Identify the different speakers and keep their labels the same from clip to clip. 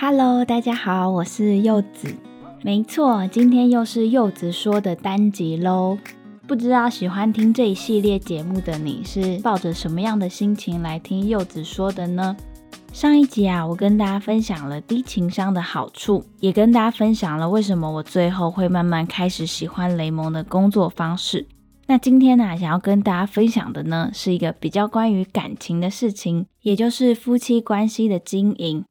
Speaker 1: Hello，大家好，我是柚子。没错，今天又是柚子说的单集喽。不知道喜欢听这一系列节目的你是抱着什么样的心情来听柚子说的呢？上一集啊，我跟大家分享了低情商的好处，也跟大家分享了为什么我最后会慢慢开始喜欢雷蒙的工作方式。那今天呢，想要跟大家分享的呢，是一个比较关于感情的事情，也就是夫妻关系的经营。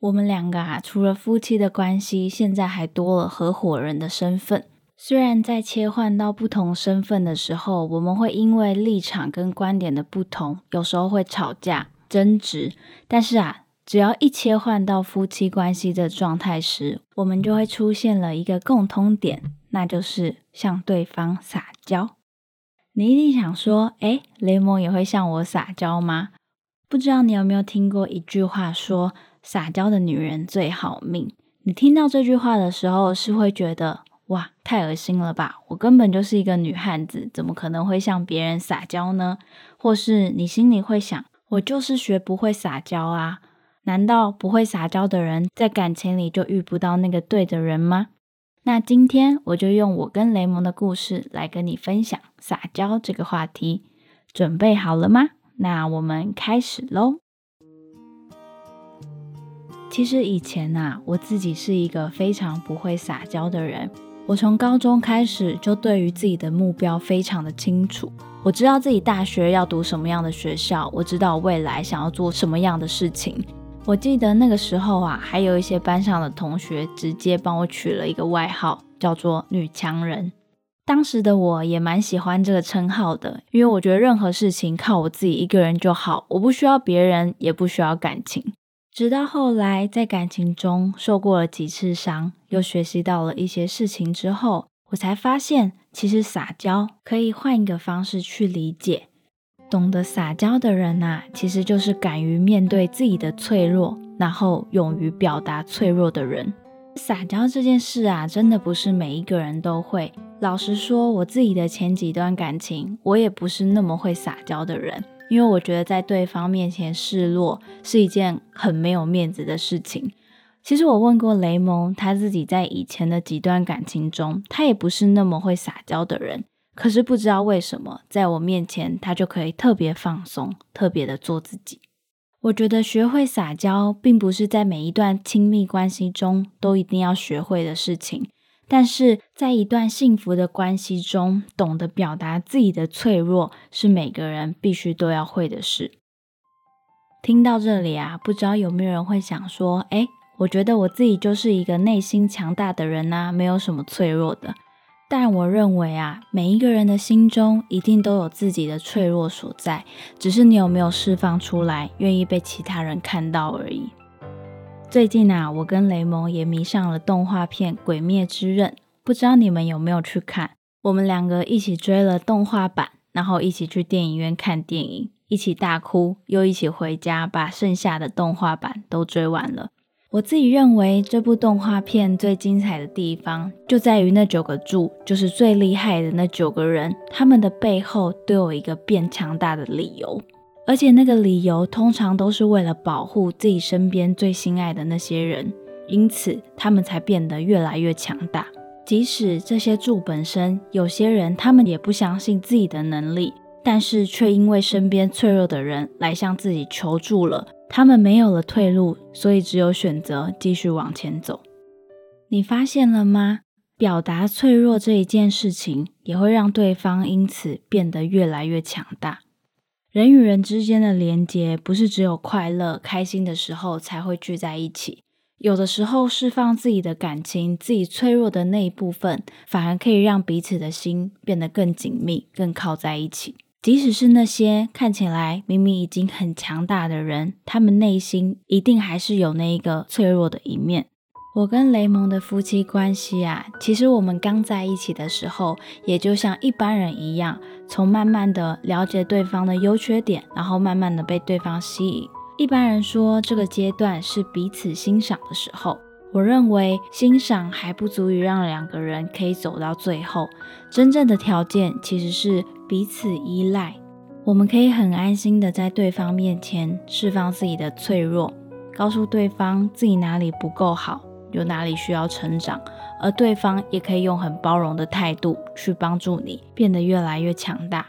Speaker 1: 我们两个啊，除了夫妻的关系，现在还多了合伙人的身份。虽然在切换到不同身份的时候，我们会因为立场跟观点的不同，有时候会吵架争执，但是啊，只要一切换到夫妻关系的状态时，我们就会出现了一个共通点，那就是向对方撒娇。你一定想说，哎，雷蒙也会向我撒娇吗？不知道你有没有听过一句话说？撒娇的女人最好命。你听到这句话的时候，是会觉得哇，太恶心了吧？我根本就是一个女汉子，怎么可能会向别人撒娇呢？或是你心里会想，我就是学不会撒娇啊？难道不会撒娇的人在感情里就遇不到那个对的人吗？那今天我就用我跟雷蒙的故事来跟你分享撒娇这个话题。准备好了吗？那我们开始喽。其实以前呐，我自己是一个非常不会撒娇的人。我从高中开始就对于自己的目标非常的清楚，我知道自己大学要读什么样的学校，我知道未来想要做什么样的事情。我记得那个时候啊，还有一些班上的同学直接帮我取了一个外号，叫做“女强人”。当时的我也蛮喜欢这个称号的，因为我觉得任何事情靠我自己一个人就好，我不需要别人，也不需要感情。直到后来，在感情中受过了几次伤，又学习到了一些事情之后，我才发现，其实撒娇可以换一个方式去理解。懂得撒娇的人呐，其实就是敢于面对自己的脆弱，然后勇于表达脆弱的人。撒娇这件事啊，真的不是每一个人都会。老实说，我自己的前几段感情，我也不是那么会撒娇的人。因为我觉得在对方面前示弱是一件很没有面子的事情。其实我问过雷蒙，他自己在以前的几段感情中，他也不是那么会撒娇的人。可是不知道为什么，在我面前他就可以特别放松，特别的做自己。我觉得学会撒娇，并不是在每一段亲密关系中都一定要学会的事情。但是在一段幸福的关系中，懂得表达自己的脆弱，是每个人必须都要会的事。听到这里啊，不知道有没有人会想说：“哎，我觉得我自己就是一个内心强大的人呐，没有什么脆弱的。”但我认为啊，每一个人的心中一定都有自己的脆弱所在，只是你有没有释放出来，愿意被其他人看到而已。最近啊，我跟雷蒙也迷上了动画片《鬼灭之刃》，不知道你们有没有去看？我们两个一起追了动画版，然后一起去电影院看电影，一起大哭，又一起回家把剩下的动画版都追完了。我自己认为这部动画片最精彩的地方，就在于那九个柱，就是最厉害的那九个人，他们的背后都有一个变强大的理由。而且那个理由通常都是为了保护自己身边最心爱的那些人，因此他们才变得越来越强大。即使这些柱本身有些人他们也不相信自己的能力，但是却因为身边脆弱的人来向自己求助了，他们没有了退路，所以只有选择继续往前走。你发现了吗？表达脆弱这一件事情也会让对方因此变得越来越强大。人与人之间的连接，不是只有快乐、开心的时候才会聚在一起。有的时候，释放自己的感情、自己脆弱的那一部分，反而可以让彼此的心变得更紧密、更靠在一起。即使是那些看起来明明已经很强大的人，他们内心一定还是有那一个脆弱的一面。我跟雷蒙的夫妻关系啊，其实我们刚在一起的时候，也就像一般人一样，从慢慢的了解对方的优缺点，然后慢慢的被对方吸引。一般人说这个阶段是彼此欣赏的时候，我认为欣赏还不足以让两个人可以走到最后。真正的条件其实是彼此依赖，我们可以很安心的在对方面前释放自己的脆弱，告诉对方自己哪里不够好。有哪里需要成长，而对方也可以用很包容的态度去帮助你变得越来越强大。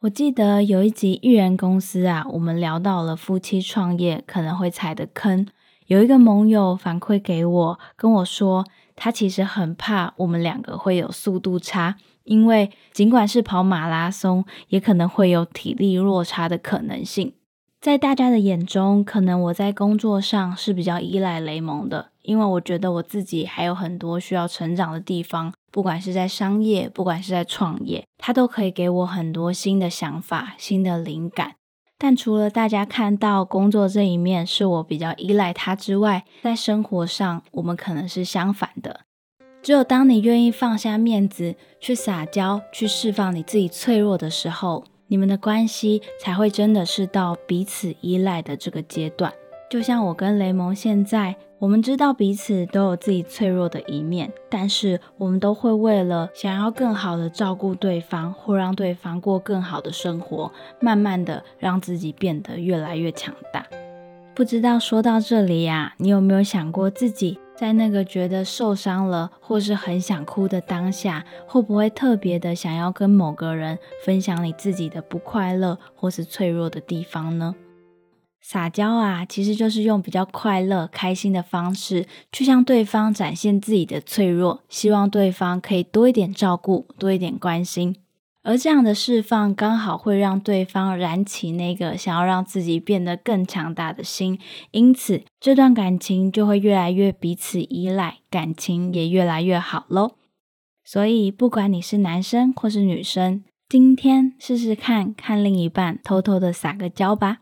Speaker 1: 我记得有一集艺人公司啊，我们聊到了夫妻创业可能会踩的坑，有一个盟友反馈给我，跟我说他其实很怕我们两个会有速度差，因为尽管是跑马拉松，也可能会有体力落差的可能性。在大家的眼中，可能我在工作上是比较依赖雷蒙的，因为我觉得我自己还有很多需要成长的地方，不管是在商业，不管是在创业，他都可以给我很多新的想法、新的灵感。但除了大家看到工作这一面是我比较依赖他之外，在生活上，我们可能是相反的。只有当你愿意放下面子，去撒娇，去释放你自己脆弱的时候。你们的关系才会真的是到彼此依赖的这个阶段。就像我跟雷蒙现在，我们知道彼此都有自己脆弱的一面，但是我们都会为了想要更好的照顾对方，或让对方过更好的生活，慢慢的让自己变得越来越强大。不知道说到这里呀，你有没有想过自己？在那个觉得受伤了，或是很想哭的当下，会不会特别的想要跟某个人分享你自己的不快乐或是脆弱的地方呢？撒娇啊，其实就是用比较快乐、开心的方式去向对方展现自己的脆弱，希望对方可以多一点照顾，多一点关心。而这样的释放，刚好会让对方燃起那个想要让自己变得更强大的心，因此这段感情就会越来越彼此依赖，感情也越来越好喽。所以，不管你是男生或是女生，今天试试看看另一半偷偷的撒个娇吧。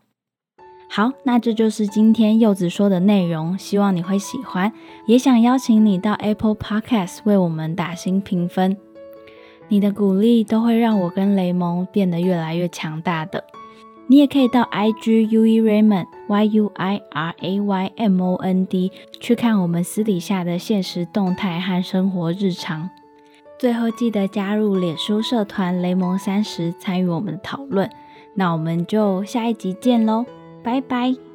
Speaker 1: 好，那这就是今天柚子说的内容，希望你会喜欢，也想邀请你到 Apple Podcast 为我们打新评分。你的鼓励都会让我跟雷蒙变得越来越强大的。你也可以到 IG U E Raymond Y U I R A Y M O N D 去看我们私底下的现实动态和生活日常。最后记得加入脸书社团雷蒙三十，参与我们的讨论。那我们就下一集见喽，拜拜。